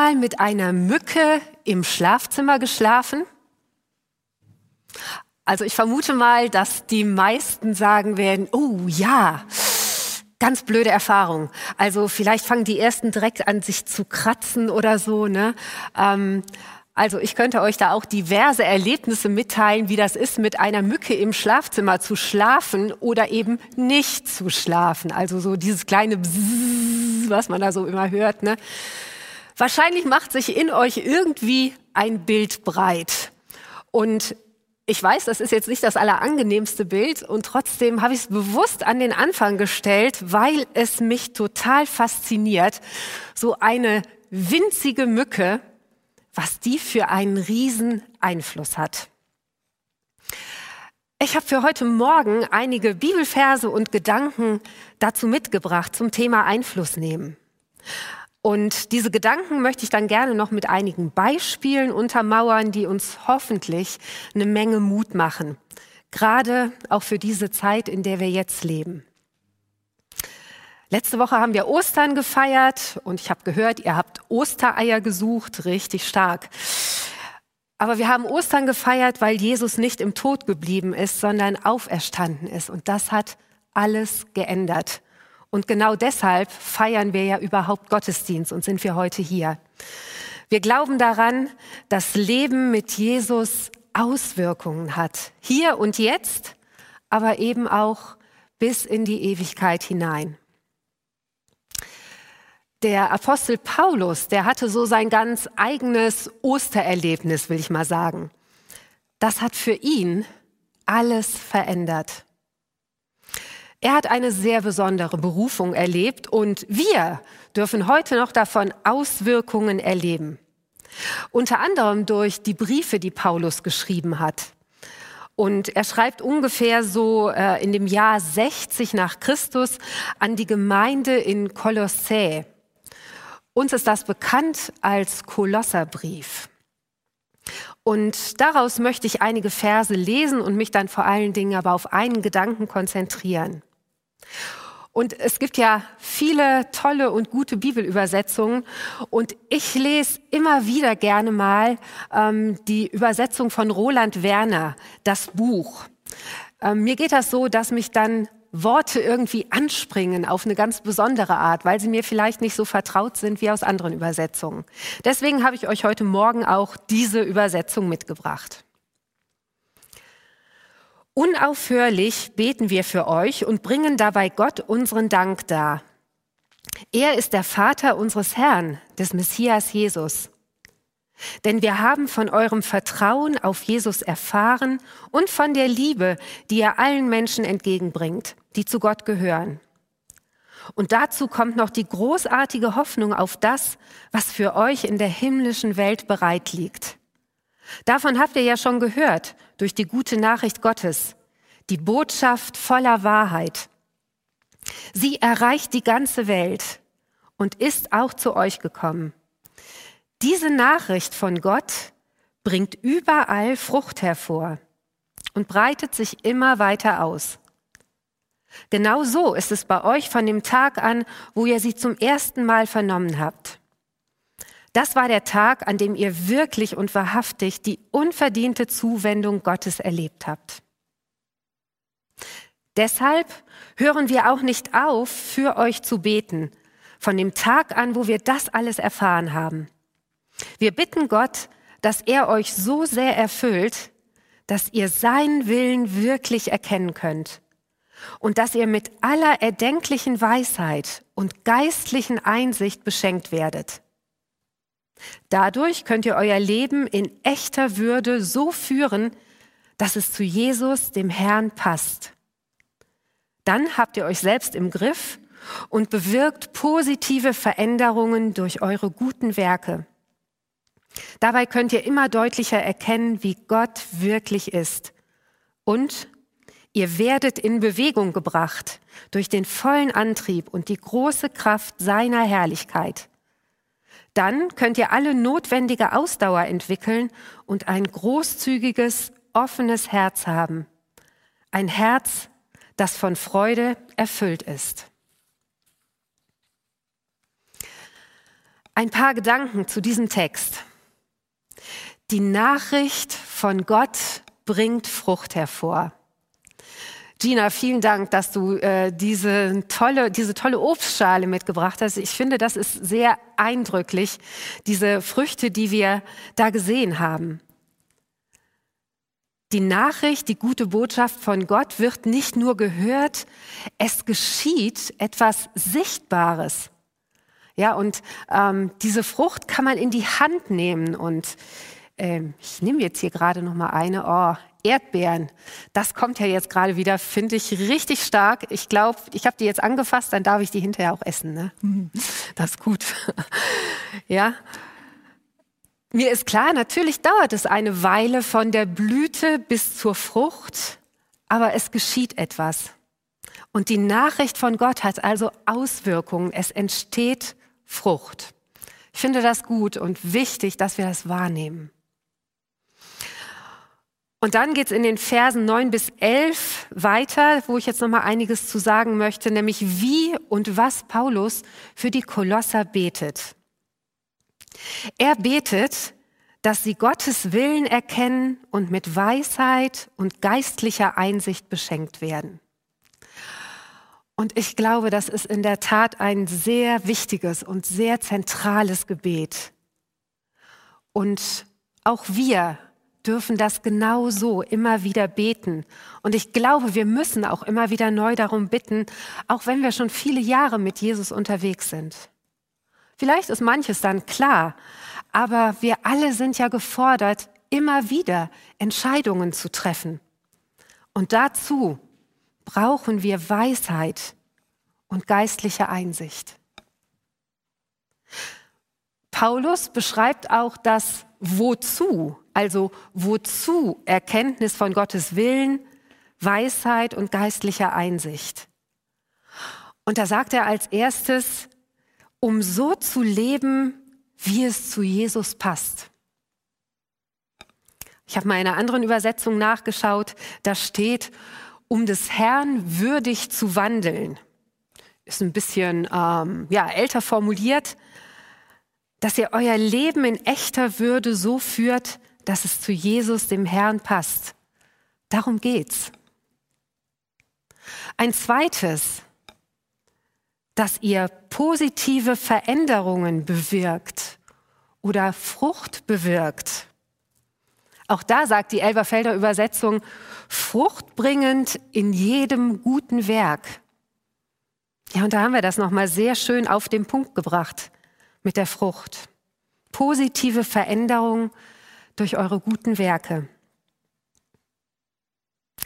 Mal mit einer Mücke im Schlafzimmer geschlafen? Also ich vermute mal, dass die meisten sagen werden, oh ja, ganz blöde Erfahrung. Also vielleicht fangen die ersten direkt an, sich zu kratzen oder so. Ne? Ähm, also ich könnte euch da auch diverse Erlebnisse mitteilen, wie das ist, mit einer Mücke im Schlafzimmer zu schlafen oder eben nicht zu schlafen. Also so dieses kleine Bzzz, was man da so immer hört. Ne? Wahrscheinlich macht sich in euch irgendwie ein Bild breit. Und ich weiß, das ist jetzt nicht das allerangenehmste Bild und trotzdem habe ich es bewusst an den Anfang gestellt, weil es mich total fasziniert. So eine winzige Mücke, was die für einen riesen Einfluss hat. Ich habe für heute Morgen einige Bibelverse und Gedanken dazu mitgebracht zum Thema Einfluss nehmen. Und diese Gedanken möchte ich dann gerne noch mit einigen Beispielen untermauern, die uns hoffentlich eine Menge Mut machen. Gerade auch für diese Zeit, in der wir jetzt leben. Letzte Woche haben wir Ostern gefeiert und ich habe gehört, ihr habt Ostereier gesucht, richtig stark. Aber wir haben Ostern gefeiert, weil Jesus nicht im Tod geblieben ist, sondern auferstanden ist. Und das hat alles geändert. Und genau deshalb feiern wir ja überhaupt Gottesdienst und sind wir heute hier. Wir glauben daran, dass Leben mit Jesus Auswirkungen hat. Hier und jetzt, aber eben auch bis in die Ewigkeit hinein. Der Apostel Paulus, der hatte so sein ganz eigenes Ostererlebnis, will ich mal sagen. Das hat für ihn alles verändert. Er hat eine sehr besondere Berufung erlebt und wir dürfen heute noch davon Auswirkungen erleben. Unter anderem durch die Briefe, die Paulus geschrieben hat. Und er schreibt ungefähr so äh, in dem Jahr 60 nach Christus an die Gemeinde in Kolossä. Uns ist das bekannt als Kolosserbrief. Und daraus möchte ich einige Verse lesen und mich dann vor allen Dingen aber auf einen Gedanken konzentrieren. Und es gibt ja viele tolle und gute Bibelübersetzungen. Und ich lese immer wieder gerne mal ähm, die Übersetzung von Roland Werner, das Buch. Ähm, mir geht das so, dass mich dann Worte irgendwie anspringen auf eine ganz besondere Art, weil sie mir vielleicht nicht so vertraut sind wie aus anderen Übersetzungen. Deswegen habe ich euch heute Morgen auch diese Übersetzung mitgebracht. Unaufhörlich beten wir für euch und bringen dabei Gott unseren Dank dar. Er ist der Vater unseres Herrn, des Messias Jesus. Denn wir haben von eurem Vertrauen auf Jesus erfahren und von der Liebe, die er allen Menschen entgegenbringt, die zu Gott gehören. Und dazu kommt noch die großartige Hoffnung auf das, was für euch in der himmlischen Welt bereit liegt. Davon habt ihr ja schon gehört durch die gute Nachricht Gottes, die Botschaft voller Wahrheit. Sie erreicht die ganze Welt und ist auch zu euch gekommen. Diese Nachricht von Gott bringt überall Frucht hervor und breitet sich immer weiter aus. Genau so ist es bei euch von dem Tag an, wo ihr sie zum ersten Mal vernommen habt. Das war der Tag, an dem ihr wirklich und wahrhaftig die unverdiente Zuwendung Gottes erlebt habt. Deshalb hören wir auch nicht auf, für euch zu beten, von dem Tag an, wo wir das alles erfahren haben. Wir bitten Gott, dass er euch so sehr erfüllt, dass ihr seinen Willen wirklich erkennen könnt und dass ihr mit aller erdenklichen Weisheit und geistlichen Einsicht beschenkt werdet Dadurch könnt ihr euer Leben in echter Würde so führen, dass es zu Jesus, dem Herrn, passt. Dann habt ihr euch selbst im Griff und bewirkt positive Veränderungen durch eure guten Werke. Dabei könnt ihr immer deutlicher erkennen, wie Gott wirklich ist. Und ihr werdet in Bewegung gebracht durch den vollen Antrieb und die große Kraft seiner Herrlichkeit. Dann könnt ihr alle notwendige Ausdauer entwickeln und ein großzügiges, offenes Herz haben. Ein Herz, das von Freude erfüllt ist. Ein paar Gedanken zu diesem Text. Die Nachricht von Gott bringt Frucht hervor. Gina, vielen Dank, dass du äh, diese, tolle, diese tolle Obstschale mitgebracht hast. Ich finde, das ist sehr eindrücklich, diese Früchte, die wir da gesehen haben. Die Nachricht, die gute Botschaft von Gott wird nicht nur gehört, es geschieht etwas Sichtbares. Ja, und ähm, diese Frucht kann man in die Hand nehmen und ähm, ich nehme jetzt hier gerade noch mal eine. Oh, Erdbeeren. Das kommt ja jetzt gerade wieder, finde ich richtig stark. Ich glaube, ich habe die jetzt angefasst, dann darf ich die hinterher auch essen. Ne? Das ist gut. ja. Mir ist klar, natürlich dauert es eine Weile von der Blüte bis zur Frucht, aber es geschieht etwas. Und die Nachricht von Gott hat also Auswirkungen. Es entsteht Frucht. Ich finde das gut und wichtig, dass wir das wahrnehmen. Und dann geht's in den Versen 9 bis 11 weiter, wo ich jetzt noch mal einiges zu sagen möchte, nämlich wie und was Paulus für die Kolosser betet. Er betet, dass sie Gottes Willen erkennen und mit Weisheit und geistlicher Einsicht beschenkt werden. Und ich glaube, das ist in der Tat ein sehr wichtiges und sehr zentrales Gebet. Und auch wir dürfen das genau so immer wieder beten. Und ich glaube, wir müssen auch immer wieder neu darum bitten, auch wenn wir schon viele Jahre mit Jesus unterwegs sind. Vielleicht ist manches dann klar, aber wir alle sind ja gefordert, immer wieder Entscheidungen zu treffen. Und dazu brauchen wir Weisheit und geistliche Einsicht. Paulus beschreibt auch das Wozu also wozu Erkenntnis von Gottes Willen, Weisheit und geistlicher Einsicht? Und da sagt er als erstes, um so zu leben, wie es zu Jesus passt. Ich habe mal in einer anderen Übersetzung nachgeschaut, da steht, um des Herrn würdig zu wandeln. Ist ein bisschen ähm, ja, älter formuliert, dass ihr euer Leben in echter Würde so führt, dass es zu Jesus, dem Herrn, passt. Darum geht's. Ein zweites, dass ihr positive Veränderungen bewirkt oder Frucht bewirkt. Auch da sagt die Elberfelder Übersetzung, fruchtbringend in jedem guten Werk. Ja, und da haben wir das nochmal sehr schön auf den Punkt gebracht mit der Frucht. Positive Veränderung durch eure guten Werke.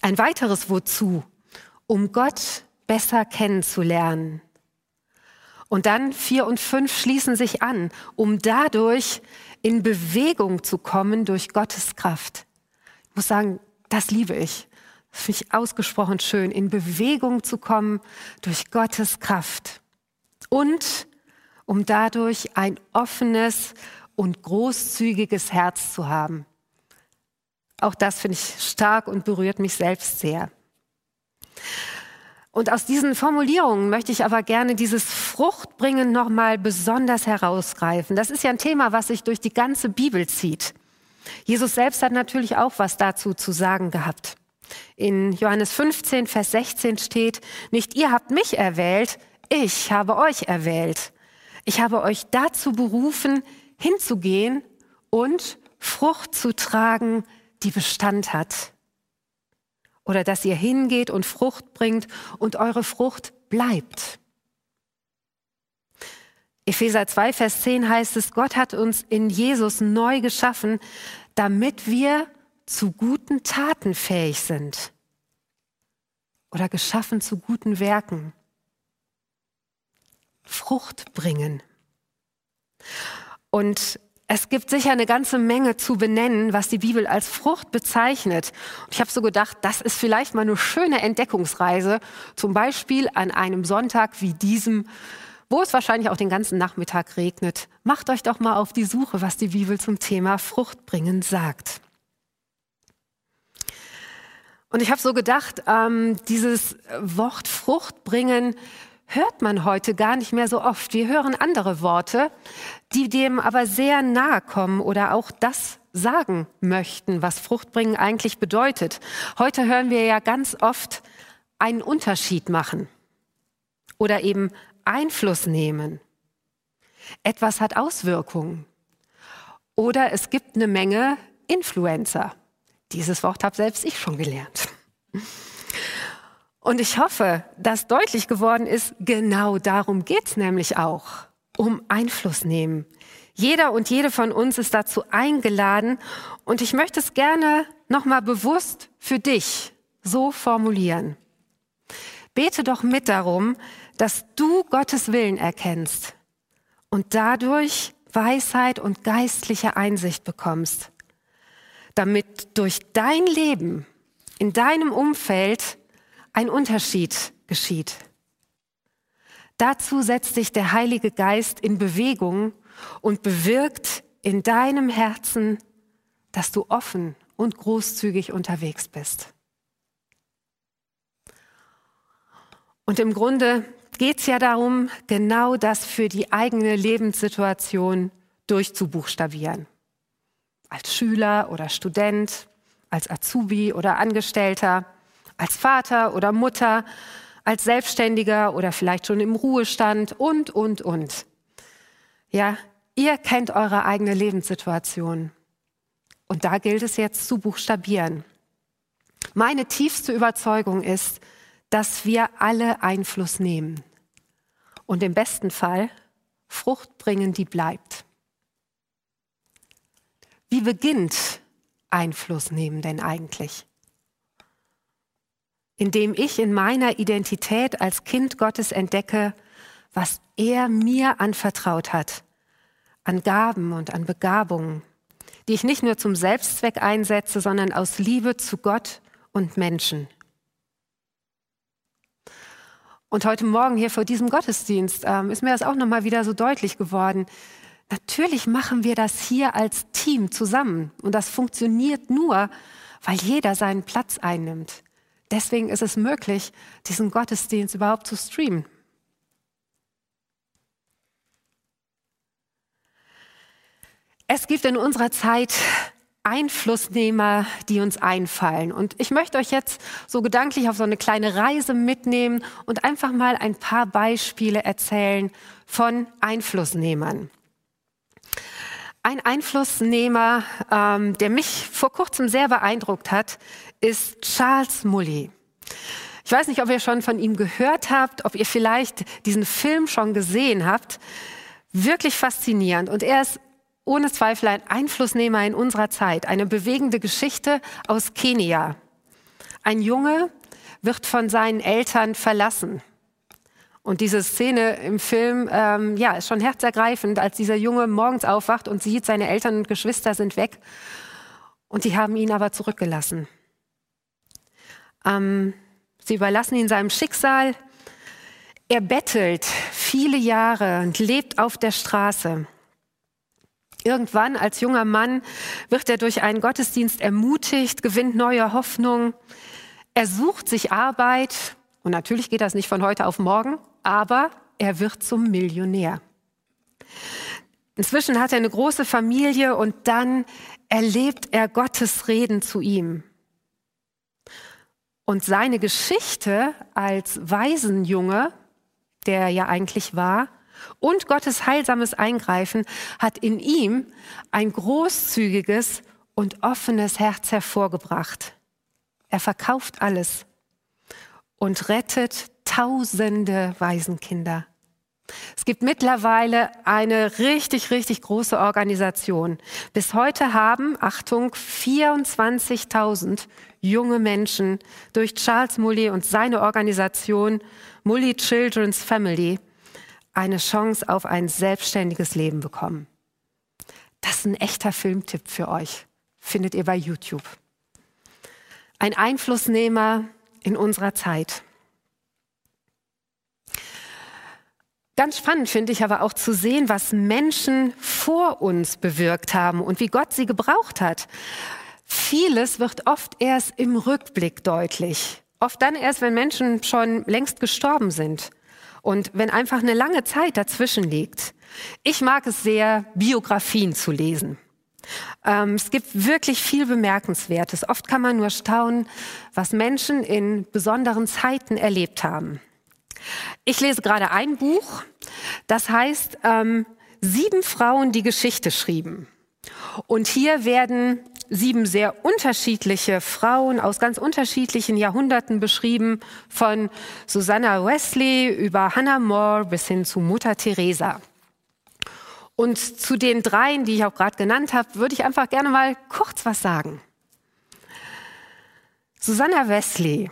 Ein weiteres Wozu, um Gott besser kennenzulernen. Und dann vier und fünf schließen sich an, um dadurch in Bewegung zu kommen durch Gottes Kraft. Ich muss sagen, das liebe ich. Das finde ich ausgesprochen schön, in Bewegung zu kommen durch Gottes Kraft. Und um dadurch ein offenes und großzügiges Herz zu haben. Auch das finde ich stark und berührt mich selbst sehr. Und aus diesen Formulierungen möchte ich aber gerne dieses Fruchtbringen nochmal besonders herausgreifen. Das ist ja ein Thema, was sich durch die ganze Bibel zieht. Jesus selbst hat natürlich auch was dazu zu sagen gehabt. In Johannes 15, Vers 16 steht, nicht ihr habt mich erwählt, ich habe euch erwählt. Ich habe euch dazu berufen, hinzugehen und Frucht zu tragen, die Bestand hat. Oder dass ihr hingeht und Frucht bringt und eure Frucht bleibt. Epheser 2, Vers 10 heißt es, Gott hat uns in Jesus neu geschaffen, damit wir zu guten Taten fähig sind. Oder geschaffen zu guten Werken. Frucht bringen. Und es gibt sicher eine ganze Menge zu benennen, was die Bibel als Frucht bezeichnet. Und ich habe so gedacht, das ist vielleicht mal eine schöne Entdeckungsreise, zum Beispiel an einem Sonntag wie diesem, wo es wahrscheinlich auch den ganzen Nachmittag regnet. Macht euch doch mal auf die Suche, was die Bibel zum Thema Frucht bringen sagt. Und ich habe so gedacht, ähm, dieses Wort Frucht bringen hört man heute gar nicht mehr so oft. Wir hören andere Worte, die dem aber sehr nahe kommen oder auch das sagen möchten, was Fruchtbringen eigentlich bedeutet. Heute hören wir ja ganz oft einen Unterschied machen oder eben Einfluss nehmen. Etwas hat Auswirkungen. Oder es gibt eine Menge Influencer. Dieses Wort habe selbst ich schon gelernt. Und ich hoffe, dass deutlich geworden ist, genau darum geht's nämlich auch, um Einfluss nehmen. Jeder und jede von uns ist dazu eingeladen und ich möchte es gerne nochmal bewusst für dich so formulieren. Bete doch mit darum, dass du Gottes Willen erkennst und dadurch Weisheit und geistliche Einsicht bekommst, damit durch dein Leben in deinem Umfeld ein Unterschied geschieht. Dazu setzt sich der Heilige Geist in Bewegung und bewirkt in deinem Herzen, dass du offen und großzügig unterwegs bist. Und im Grunde geht es ja darum, genau das für die eigene Lebenssituation durchzubuchstabieren. Als Schüler oder Student, als Azubi oder Angestellter, als Vater oder Mutter, als Selbstständiger oder vielleicht schon im Ruhestand und, und, und. Ja, ihr kennt eure eigene Lebenssituation. Und da gilt es jetzt zu buchstabieren. Meine tiefste Überzeugung ist, dass wir alle Einfluss nehmen und im besten Fall Frucht bringen, die bleibt. Wie beginnt Einfluss nehmen denn eigentlich? Indem ich in meiner Identität als Kind Gottes entdecke, was er mir anvertraut hat, an Gaben und an Begabungen, die ich nicht nur zum Selbstzweck einsetze, sondern aus Liebe zu Gott und Menschen. Und heute Morgen hier vor diesem Gottesdienst ähm, ist mir das auch nochmal wieder so deutlich geworden. Natürlich machen wir das hier als Team zusammen. Und das funktioniert nur, weil jeder seinen Platz einnimmt. Deswegen ist es möglich, diesen Gottesdienst überhaupt zu streamen. Es gibt in unserer Zeit Einflussnehmer, die uns einfallen. Und ich möchte euch jetzt so gedanklich auf so eine kleine Reise mitnehmen und einfach mal ein paar Beispiele erzählen von Einflussnehmern. Ein Einflussnehmer, ähm, der mich vor kurzem sehr beeindruckt hat, ist Charles Mully. Ich weiß nicht, ob ihr schon von ihm gehört habt, ob ihr vielleicht diesen Film schon gesehen habt. Wirklich faszinierend. Und er ist ohne Zweifel ein Einflussnehmer in unserer Zeit. Eine bewegende Geschichte aus Kenia. Ein Junge wird von seinen Eltern verlassen. Und diese Szene im Film, ähm, ja, ist schon herzergreifend, als dieser Junge morgens aufwacht und sieht, seine Eltern und Geschwister sind weg. Und die haben ihn aber zurückgelassen. Ähm, sie überlassen ihn seinem Schicksal. Er bettelt viele Jahre und lebt auf der Straße. Irgendwann als junger Mann wird er durch einen Gottesdienst ermutigt, gewinnt neue Hoffnung. Er sucht sich Arbeit und natürlich geht das nicht von heute auf morgen, aber er wird zum Millionär. Inzwischen hat er eine große Familie und dann erlebt er Gottes Reden zu ihm. Und seine Geschichte als Waisenjunge, der er ja eigentlich war, und Gottes heilsames Eingreifen hat in ihm ein großzügiges und offenes Herz hervorgebracht. Er verkauft alles und rettet tausende Waisenkinder. Es gibt mittlerweile eine richtig, richtig große Organisation. Bis heute haben, Achtung, 24.000 junge Menschen durch Charles Mully und seine Organisation Mully Children's Family eine Chance auf ein selbstständiges Leben bekommen. Das ist ein echter Filmtipp für euch. Findet ihr bei YouTube. Ein Einflussnehmer in unserer Zeit. Ganz spannend finde ich aber auch zu sehen, was Menschen vor uns bewirkt haben und wie Gott sie gebraucht hat. Vieles wird oft erst im Rückblick deutlich. Oft dann erst, wenn Menschen schon längst gestorben sind und wenn einfach eine lange Zeit dazwischen liegt. Ich mag es sehr, Biografien zu lesen. Ähm, es gibt wirklich viel Bemerkenswertes. Oft kann man nur staunen, was Menschen in besonderen Zeiten erlebt haben. Ich lese gerade ein Buch, das heißt ähm, Sieben Frauen, die Geschichte schrieben. Und hier werden sieben sehr unterschiedliche Frauen aus ganz unterschiedlichen Jahrhunderten beschrieben, von Susanna Wesley über Hannah More bis hin zu Mutter Teresa. Und zu den dreien, die ich auch gerade genannt habe, würde ich einfach gerne mal kurz was sagen. Susanna Wesley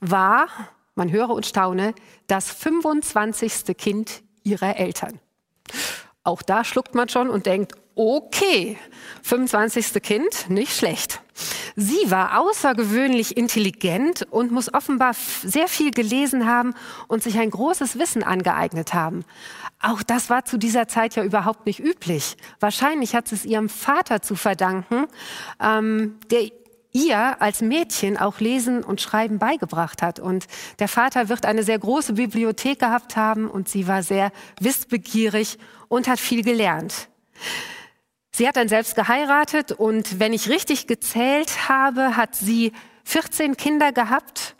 war man höre und staune, das 25. Kind ihrer Eltern. Auch da schluckt man schon und denkt, okay, 25. Kind, nicht schlecht. Sie war außergewöhnlich intelligent und muss offenbar sehr viel gelesen haben und sich ein großes Wissen angeeignet haben. Auch das war zu dieser Zeit ja überhaupt nicht üblich. Wahrscheinlich hat es ihrem Vater zu verdanken, ähm, der ihr als Mädchen auch Lesen und Schreiben beigebracht hat. Und der Vater wird eine sehr große Bibliothek gehabt haben und sie war sehr wissbegierig und hat viel gelernt. Sie hat dann selbst geheiratet und wenn ich richtig gezählt habe, hat sie 14 Kinder gehabt,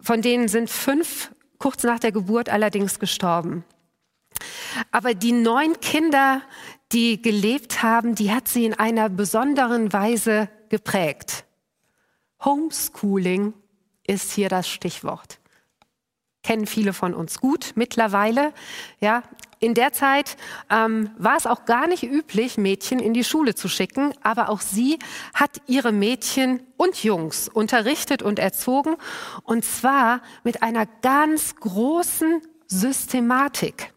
von denen sind fünf kurz nach der Geburt allerdings gestorben. Aber die neun Kinder, die gelebt haben, die hat sie in einer besonderen Weise geprägt. Homeschooling ist hier das Stichwort. Kennen viele von uns gut mittlerweile. Ja, in der Zeit ähm, war es auch gar nicht üblich, Mädchen in die Schule zu schicken, aber auch sie hat ihre Mädchen und Jungs unterrichtet und erzogen, und zwar mit einer ganz großen Systematik.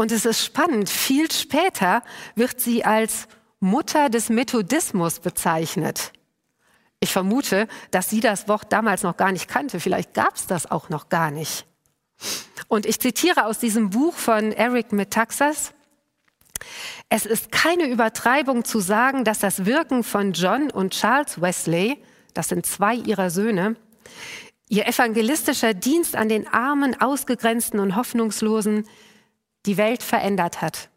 Und es ist spannend, viel später wird sie als Mutter des Methodismus bezeichnet. Ich vermute, dass sie das Wort damals noch gar nicht kannte. Vielleicht gab es das auch noch gar nicht. Und ich zitiere aus diesem Buch von Eric Metaxas. Es ist keine Übertreibung zu sagen, dass das Wirken von John und Charles Wesley, das sind zwei ihrer Söhne, ihr evangelistischer Dienst an den Armen, Ausgegrenzten und Hoffnungslosen die Welt verändert hat.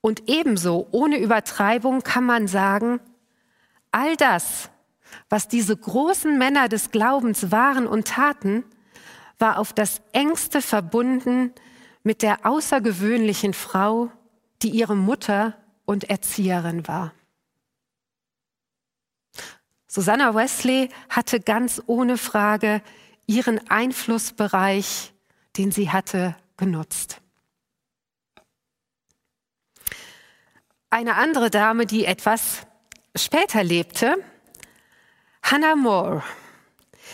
Und ebenso, ohne Übertreibung, kann man sagen, all das, was diese großen Männer des Glaubens waren und taten, war auf das engste verbunden mit der außergewöhnlichen Frau, die ihre Mutter und Erzieherin war. Susanna Wesley hatte ganz ohne Frage ihren Einflussbereich, den sie hatte, genutzt. Eine andere Dame, die etwas später lebte, Hannah More.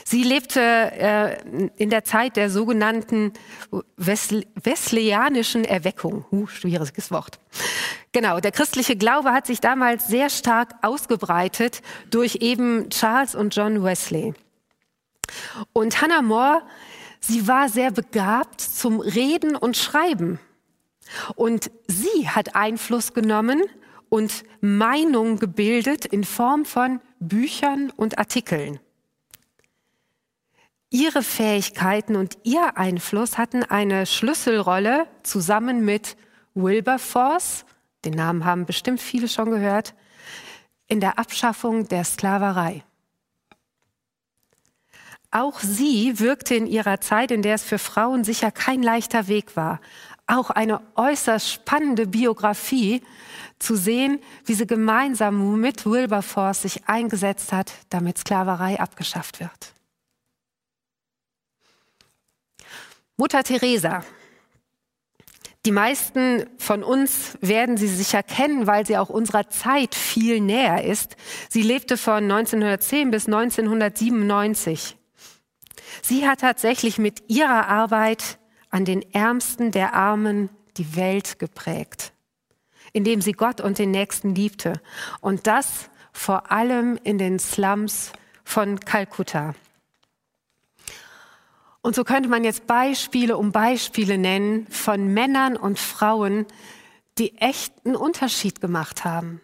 Sie lebte äh, in der Zeit der sogenannten Wesleyanischen Erweckung. Uh, schwieriges Wort. Genau, der christliche Glaube hat sich damals sehr stark ausgebreitet durch eben Charles und John Wesley. Und Hannah More, sie war sehr begabt zum Reden und Schreiben. Und sie hat Einfluss genommen und Meinung gebildet in Form von Büchern und Artikeln. Ihre Fähigkeiten und ihr Einfluss hatten eine Schlüsselrolle zusammen mit Wilberforce, den Namen haben bestimmt viele schon gehört, in der Abschaffung der Sklaverei. Auch sie wirkte in ihrer Zeit, in der es für Frauen sicher kein leichter Weg war, auch eine äußerst spannende Biografie zu sehen, wie sie gemeinsam mit Wilberforce sich eingesetzt hat, damit Sklaverei abgeschafft wird. Mutter Teresa. Die meisten von uns werden sie sicher kennen, weil sie auch unserer Zeit viel näher ist. Sie lebte von 1910 bis 1997. Sie hat tatsächlich mit ihrer Arbeit an den Ärmsten der Armen die Welt geprägt, indem sie Gott und den Nächsten liebte. Und das vor allem in den Slums von Kalkutta. Und so könnte man jetzt Beispiele um Beispiele nennen von Männern und Frauen, die echten Unterschied gemacht haben.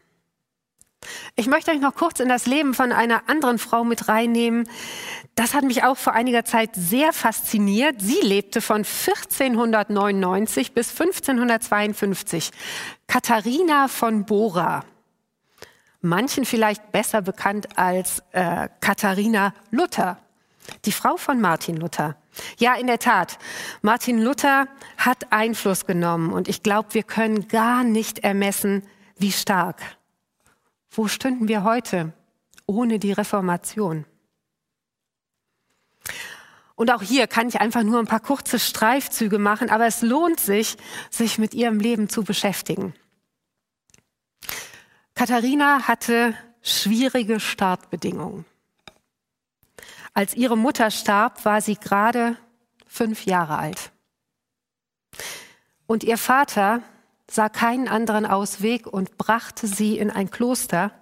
Ich möchte euch noch kurz in das Leben von einer anderen Frau mit reinnehmen. Das hat mich auch vor einiger Zeit sehr fasziniert. Sie lebte von 1499 bis 1552. Katharina von Bora. Manchen vielleicht besser bekannt als äh, Katharina Luther, die Frau von Martin Luther. Ja, in der Tat. Martin Luther hat Einfluss genommen und ich glaube, wir können gar nicht ermessen, wie stark. Wo stünden wir heute ohne die Reformation? Und auch hier kann ich einfach nur ein paar kurze Streifzüge machen, aber es lohnt sich, sich mit ihrem Leben zu beschäftigen. Katharina hatte schwierige Startbedingungen. Als ihre Mutter starb, war sie gerade fünf Jahre alt. Und ihr Vater sah keinen anderen Ausweg und brachte sie in ein Kloster,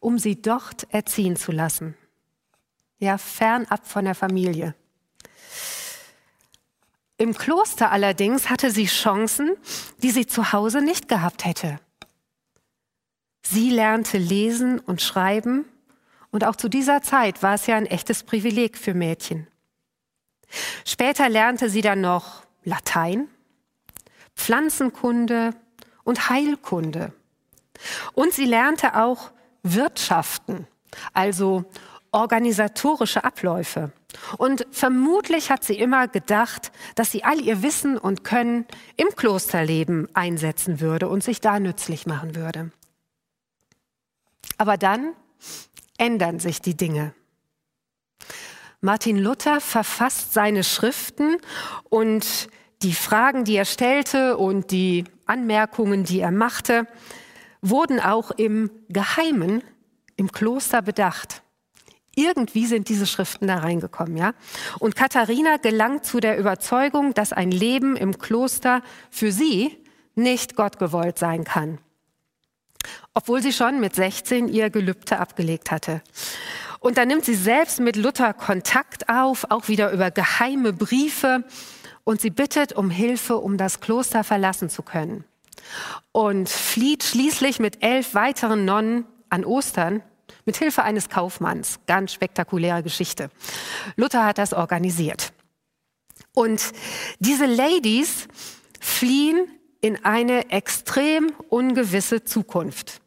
um sie dort erziehen zu lassen. Ja, fernab von der Familie. Im Kloster allerdings hatte sie Chancen, die sie zu Hause nicht gehabt hätte. Sie lernte lesen und schreiben und auch zu dieser Zeit war es ja ein echtes Privileg für Mädchen. Später lernte sie dann noch Latein, Pflanzenkunde und Heilkunde. Und sie lernte auch Wirtschaften, also organisatorische Abläufe. Und vermutlich hat sie immer gedacht, dass sie all ihr Wissen und Können im Klosterleben einsetzen würde und sich da nützlich machen würde. Aber dann ändern sich die Dinge. Martin Luther verfasst seine Schriften und die Fragen, die er stellte und die Anmerkungen, die er machte, wurden auch im Geheimen im Kloster bedacht. Irgendwie sind diese Schriften da reingekommen, ja. Und Katharina gelangt zu der Überzeugung, dass ein Leben im Kloster für sie nicht Gott gewollt sein kann obwohl sie schon mit 16 ihr Gelübde abgelegt hatte. Und dann nimmt sie selbst mit Luther Kontakt auf, auch wieder über geheime Briefe, und sie bittet um Hilfe, um das Kloster verlassen zu können. Und flieht schließlich mit elf weiteren Nonnen an Ostern mit Hilfe eines Kaufmanns. Ganz spektakuläre Geschichte. Luther hat das organisiert. Und diese Ladies fliehen in eine extrem ungewisse Zukunft.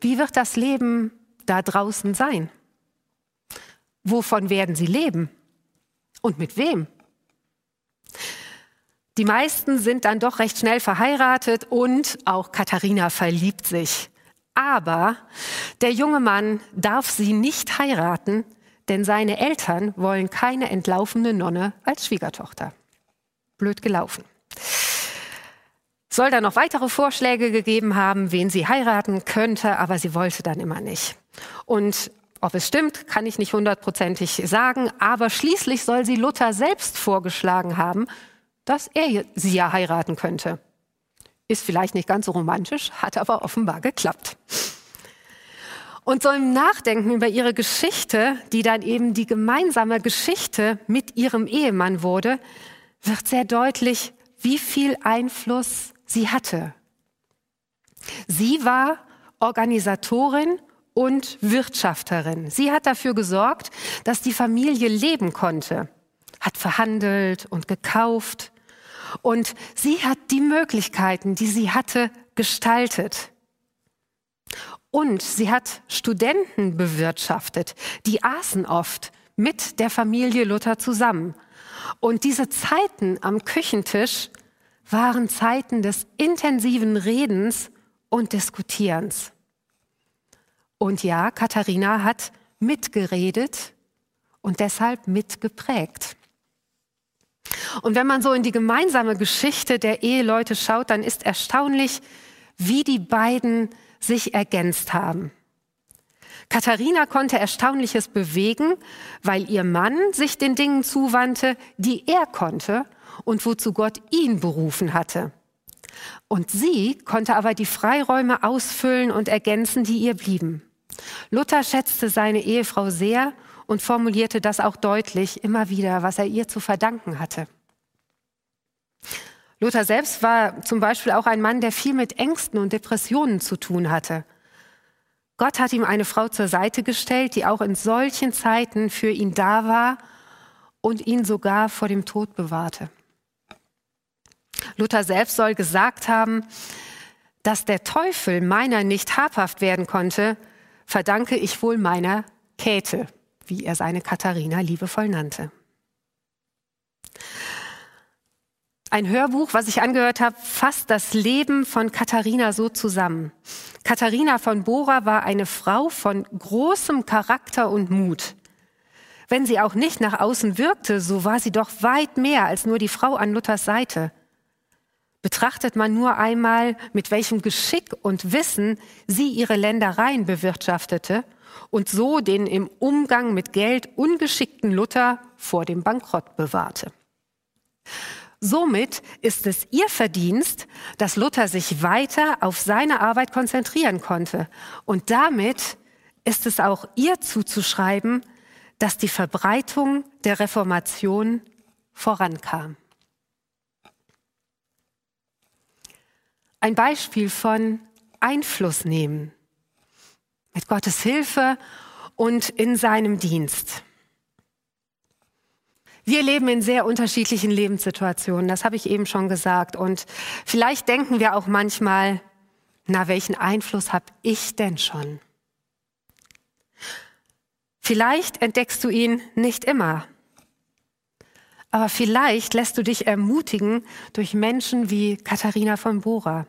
Wie wird das Leben da draußen sein? Wovon werden sie leben? Und mit wem? Die meisten sind dann doch recht schnell verheiratet und auch Katharina verliebt sich. Aber der junge Mann darf sie nicht heiraten, denn seine Eltern wollen keine entlaufene Nonne als Schwiegertochter. Blöd gelaufen soll da noch weitere Vorschläge gegeben haben, wen sie heiraten könnte, aber sie wollte dann immer nicht. Und ob es stimmt, kann ich nicht hundertprozentig sagen, aber schließlich soll sie Luther selbst vorgeschlagen haben, dass er sie ja heiraten könnte. Ist vielleicht nicht ganz so romantisch, hat aber offenbar geklappt. Und so im Nachdenken über ihre Geschichte, die dann eben die gemeinsame Geschichte mit ihrem Ehemann wurde, wird sehr deutlich, wie viel Einfluss sie hatte. Sie war Organisatorin und Wirtschafterin. Sie hat dafür gesorgt, dass die Familie leben konnte, hat verhandelt und gekauft und sie hat die Möglichkeiten, die sie hatte, gestaltet. Und sie hat Studenten bewirtschaftet, die aßen oft mit der Familie Luther zusammen. Und diese Zeiten am Küchentisch waren Zeiten des intensiven Redens und Diskutierens. Und ja, Katharina hat mitgeredet und deshalb mitgeprägt. Und wenn man so in die gemeinsame Geschichte der Eheleute schaut, dann ist erstaunlich, wie die beiden sich ergänzt haben. Katharina konnte Erstaunliches bewegen, weil ihr Mann sich den Dingen zuwandte, die er konnte und wozu Gott ihn berufen hatte. Und sie konnte aber die Freiräume ausfüllen und ergänzen, die ihr blieben. Luther schätzte seine Ehefrau sehr und formulierte das auch deutlich immer wieder, was er ihr zu verdanken hatte. Luther selbst war zum Beispiel auch ein Mann, der viel mit Ängsten und Depressionen zu tun hatte. Gott hat ihm eine Frau zur Seite gestellt, die auch in solchen Zeiten für ihn da war und ihn sogar vor dem Tod bewahrte. Luther selbst soll gesagt haben, dass der Teufel meiner nicht habhaft werden konnte, verdanke ich wohl meiner Käthe, wie er seine Katharina liebevoll nannte. Ein Hörbuch, was ich angehört habe, fasst das Leben von Katharina so zusammen. Katharina von Bora war eine Frau von großem Charakter und Mut. Wenn sie auch nicht nach außen wirkte, so war sie doch weit mehr als nur die Frau an Luthers Seite. Betrachtet man nur einmal, mit welchem Geschick und Wissen sie ihre Ländereien bewirtschaftete und so den im Umgang mit Geld ungeschickten Luther vor dem Bankrott bewahrte. Somit ist es ihr Verdienst, dass Luther sich weiter auf seine Arbeit konzentrieren konnte. Und damit ist es auch ihr zuzuschreiben, dass die Verbreitung der Reformation vorankam. Ein Beispiel von Einfluss nehmen. Mit Gottes Hilfe und in seinem Dienst. Wir leben in sehr unterschiedlichen Lebenssituationen, das habe ich eben schon gesagt. Und vielleicht denken wir auch manchmal, na, welchen Einfluss habe ich denn schon? Vielleicht entdeckst du ihn nicht immer. Aber vielleicht lässt du dich ermutigen durch Menschen wie Katharina von Bora.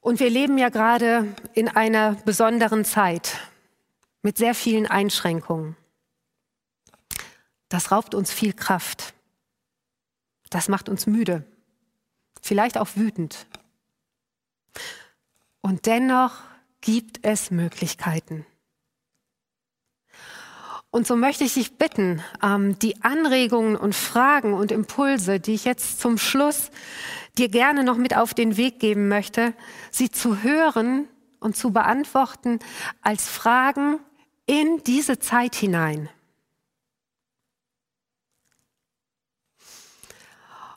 Und wir leben ja gerade in einer besonderen Zeit mit sehr vielen Einschränkungen. Das raubt uns viel Kraft. Das macht uns müde, vielleicht auch wütend. Und dennoch gibt es Möglichkeiten. Und so möchte ich dich bitten, ähm, die Anregungen und Fragen und Impulse, die ich jetzt zum Schluss dir gerne noch mit auf den Weg geben möchte, sie zu hören und zu beantworten als Fragen in diese Zeit hinein.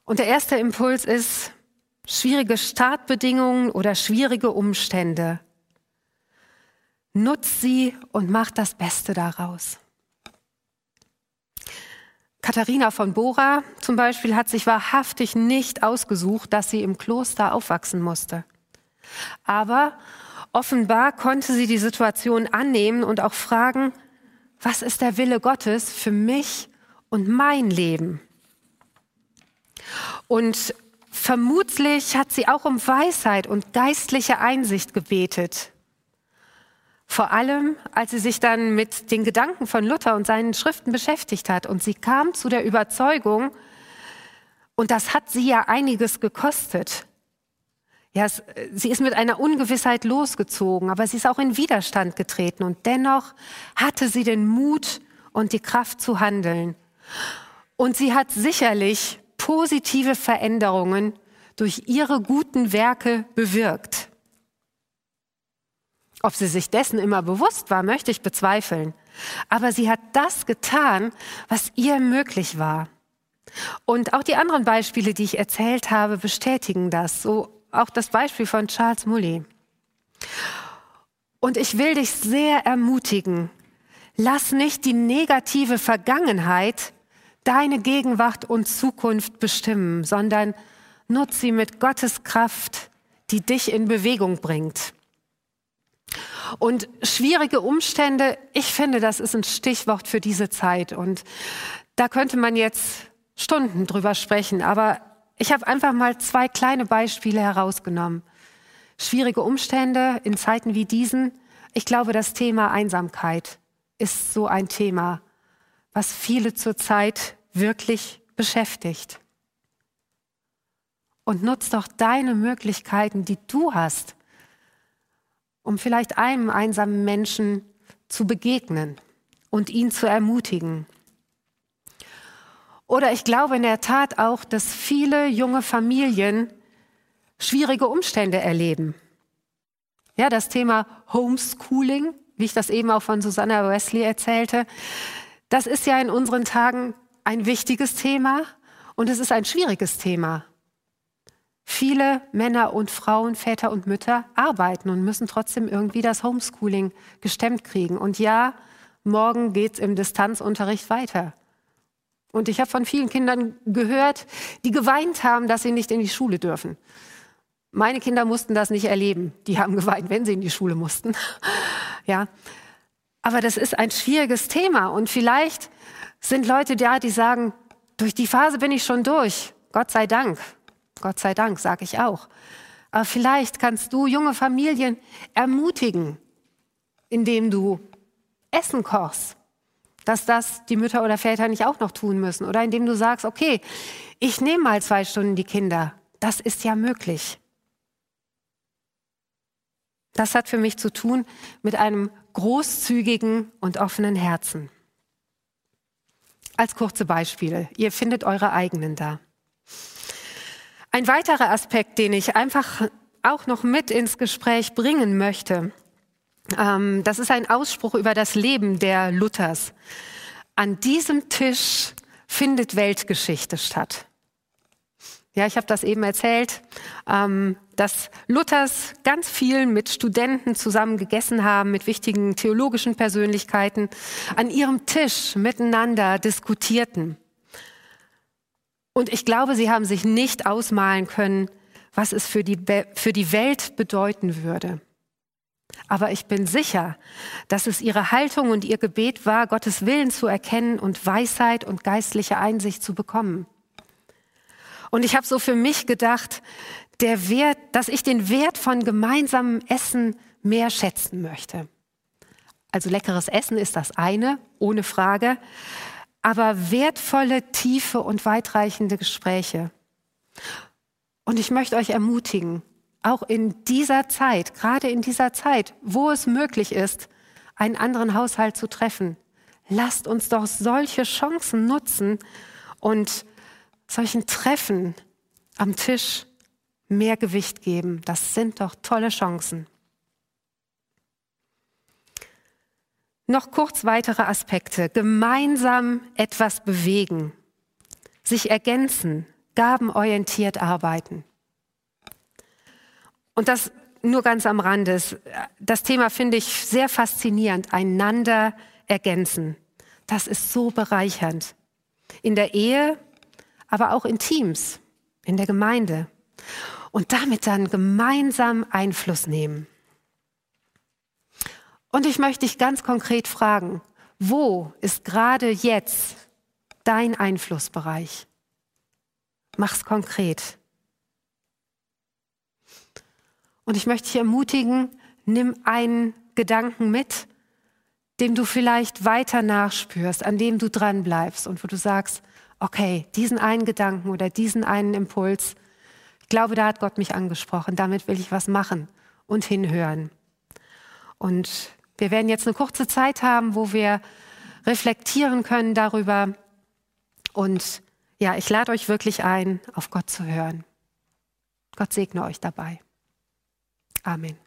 Und der erste Impuls ist schwierige Startbedingungen oder schwierige Umstände. Nutz sie und mach das Beste daraus. Katharina von Bora zum Beispiel hat sich wahrhaftig nicht ausgesucht, dass sie im Kloster aufwachsen musste. Aber offenbar konnte sie die Situation annehmen und auch fragen, was ist der Wille Gottes für mich und mein Leben? Und vermutlich hat sie auch um Weisheit und geistliche Einsicht gebetet. Vor allem, als sie sich dann mit den Gedanken von Luther und seinen Schriften beschäftigt hat. Und sie kam zu der Überzeugung, und das hat sie ja einiges gekostet. Ja, sie ist mit einer Ungewissheit losgezogen, aber sie ist auch in Widerstand getreten. Und dennoch hatte sie den Mut und die Kraft zu handeln. Und sie hat sicherlich positive Veränderungen durch ihre guten Werke bewirkt. Ob sie sich dessen immer bewusst war, möchte ich bezweifeln. Aber sie hat das getan, was ihr möglich war. Und auch die anderen Beispiele, die ich erzählt habe, bestätigen das. So auch das Beispiel von Charles Mully. Und ich will dich sehr ermutigen, lass nicht die negative Vergangenheit deine Gegenwart und Zukunft bestimmen, sondern nutze sie mit Gottes Kraft, die dich in Bewegung bringt. Und schwierige Umstände, ich finde, das ist ein Stichwort für diese Zeit. Und da könnte man jetzt Stunden drüber sprechen. Aber ich habe einfach mal zwei kleine Beispiele herausgenommen. Schwierige Umstände in Zeiten wie diesen. Ich glaube, das Thema Einsamkeit ist so ein Thema, was viele zurzeit wirklich beschäftigt. Und nutz doch deine Möglichkeiten, die du hast, um vielleicht einem einsamen Menschen zu begegnen und ihn zu ermutigen. Oder ich glaube in der Tat auch, dass viele junge Familien schwierige Umstände erleben. Ja, das Thema Homeschooling, wie ich das eben auch von Susanna Wesley erzählte, das ist ja in unseren Tagen ein wichtiges Thema und es ist ein schwieriges Thema. Viele Männer und Frauen, Väter und Mütter arbeiten und müssen trotzdem irgendwie das Homeschooling gestemmt kriegen. Und ja, morgen geht es im Distanzunterricht weiter. Und ich habe von vielen Kindern gehört, die geweint haben, dass sie nicht in die Schule dürfen. Meine Kinder mussten das nicht erleben. Die haben geweint, wenn sie in die Schule mussten. ja. Aber das ist ein schwieriges Thema. Und vielleicht sind Leute da, die sagen, durch die Phase bin ich schon durch. Gott sei Dank. Gott sei Dank, sage ich auch. Aber vielleicht kannst du junge Familien ermutigen, indem du Essen kochst, dass das die Mütter oder Väter nicht auch noch tun müssen. Oder indem du sagst, okay, ich nehme mal zwei Stunden die Kinder. Das ist ja möglich. Das hat für mich zu tun mit einem großzügigen und offenen Herzen. Als kurze Beispiele. Ihr findet eure eigenen da. Ein weiterer Aspekt, den ich einfach auch noch mit ins Gespräch bringen möchte, ähm, das ist ein Ausspruch über das Leben der Luthers. An diesem Tisch findet Weltgeschichte statt. Ja, ich habe das eben erzählt, ähm, dass Luthers ganz viel mit Studenten zusammen gegessen haben, mit wichtigen theologischen Persönlichkeiten, an ihrem Tisch miteinander diskutierten. Und ich glaube, sie haben sich nicht ausmalen können, was es für die, für die Welt bedeuten würde. Aber ich bin sicher, dass es ihre Haltung und ihr Gebet war, Gottes Willen zu erkennen und Weisheit und geistliche Einsicht zu bekommen. Und ich habe so für mich gedacht, der Wert, dass ich den Wert von gemeinsamem Essen mehr schätzen möchte. Also leckeres Essen ist das eine, ohne Frage, aber wertvolle, tiefe und weitreichende Gespräche. Und ich möchte euch ermutigen, auch in dieser Zeit, gerade in dieser Zeit, wo es möglich ist, einen anderen Haushalt zu treffen, lasst uns doch solche Chancen nutzen und solchen Treffen am Tisch mehr Gewicht geben. Das sind doch tolle Chancen. Noch kurz weitere Aspekte. Gemeinsam etwas bewegen, sich ergänzen, gabenorientiert arbeiten. Und das nur ganz am Rande. Das Thema finde ich sehr faszinierend. Einander ergänzen. Das ist so bereichernd. In der Ehe, aber auch in Teams, in der Gemeinde. Und damit dann gemeinsam Einfluss nehmen. Und ich möchte dich ganz konkret fragen, wo ist gerade jetzt dein Einflussbereich? Mach's konkret. Und ich möchte dich ermutigen, nimm einen Gedanken mit, dem du vielleicht weiter nachspürst, an dem du dran bleibst und wo du sagst, okay, diesen einen Gedanken oder diesen einen Impuls, ich glaube, da hat Gott mich angesprochen, damit will ich was machen und hinhören. Und wir werden jetzt eine kurze Zeit haben, wo wir reflektieren können darüber. Und ja, ich lade euch wirklich ein, auf Gott zu hören. Gott segne euch dabei. Amen.